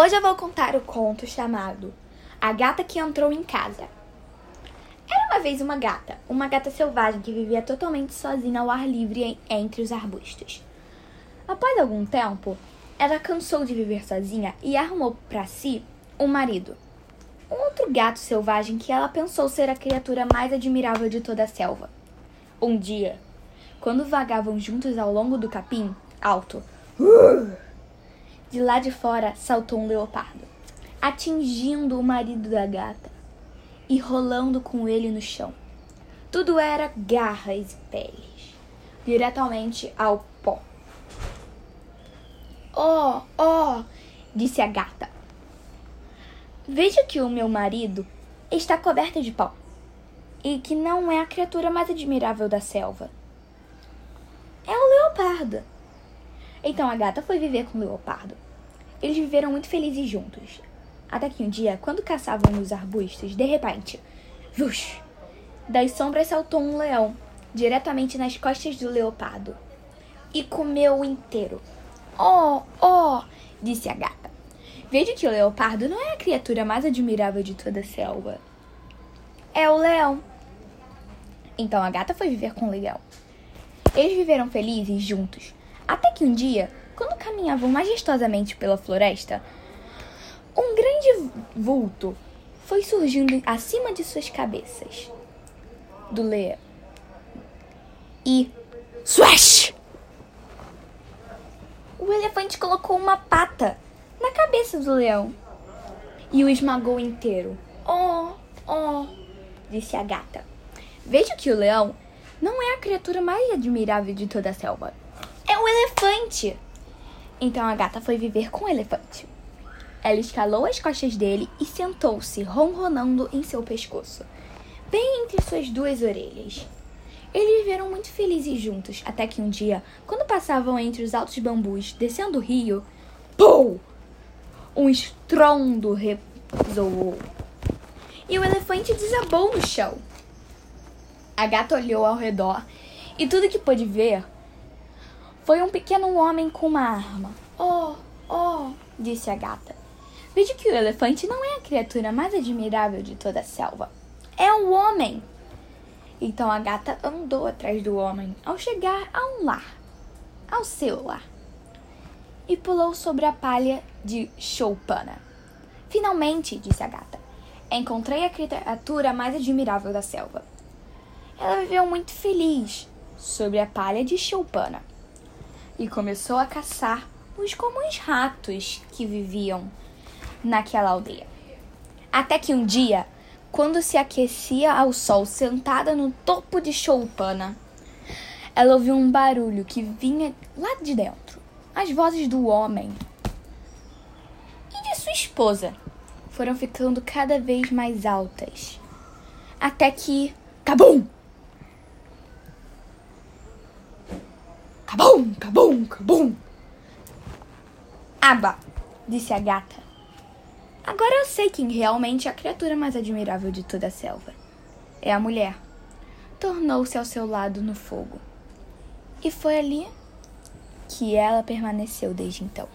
Hoje eu vou contar o conto chamado A Gata que Entrou em Casa. Era uma vez uma gata, uma gata selvagem que vivia totalmente sozinha ao ar livre entre os arbustos. Após algum tempo, ela cansou de viver sozinha e arrumou para si um marido. Um outro gato selvagem que ela pensou ser a criatura mais admirável de toda a selva. Um dia, quando vagavam juntos ao longo do capim alto, uh! De lá de fora saltou um leopardo, atingindo o marido da gata e rolando com ele no chão. Tudo era garras e peles, diretamente ao pó. Oh, oh, disse a gata. Veja que o meu marido está coberto de pó e que não é a criatura mais admirável da selva. É o leopardo. Então a gata foi viver com o leopardo. Eles viveram muito felizes juntos. Até que um dia, quando caçavam nos arbustos, de repente, vush, das sombras saltou um leão, diretamente nas costas do leopardo, e comeu-o inteiro. Oh, oh, disse a gata. Veja que o leopardo não é a criatura mais admirável de toda a selva. É o leão. Então a gata foi viver com o leão. Eles viveram felizes juntos, até que um dia, quando caminhavam majestosamente pela floresta, um grande vulto foi surgindo acima de suas cabeças do leão. E swash! O elefante colocou uma pata na cabeça do leão e o esmagou inteiro. Oh, oh, disse a gata. Veja que o leão não é a criatura mais admirável de toda a selva é um elefante. Então a gata foi viver com o elefante. Ela escalou as costas dele e sentou-se, ronronando em seu pescoço, bem entre suas duas orelhas. Eles viveram muito felizes juntos, até que um dia, quando passavam entre os altos bambus, descendo o rio, POU! Um estrondo ressoou. E o elefante desabou no chão. A gata olhou ao redor e tudo que pôde ver foi um pequeno homem com uma arma. Oh, oh, disse a gata. Veja que o elefante não é a criatura mais admirável de toda a selva. É o homem. Então a gata andou atrás do homem ao chegar a um lar, ao seu lar, e pulou sobre a palha de choupana. Finalmente, disse a gata, encontrei a criatura mais admirável da selva. Ela viveu muito feliz sobre a palha de choupana e começou a caçar os comuns ratos que viviam naquela aldeia. Até que um dia, quando se aquecia ao sol sentada no topo de Choupana, ela ouviu um barulho que vinha lá de dentro. As vozes do homem e de sua esposa foram ficando cada vez mais altas. Até que. Cabum! Cabum, cabum, cabum. Aba, disse a gata. Agora eu sei quem realmente é a criatura mais admirável de toda a selva. É a mulher. Tornou-se ao seu lado no fogo. E foi ali que ela permaneceu desde então.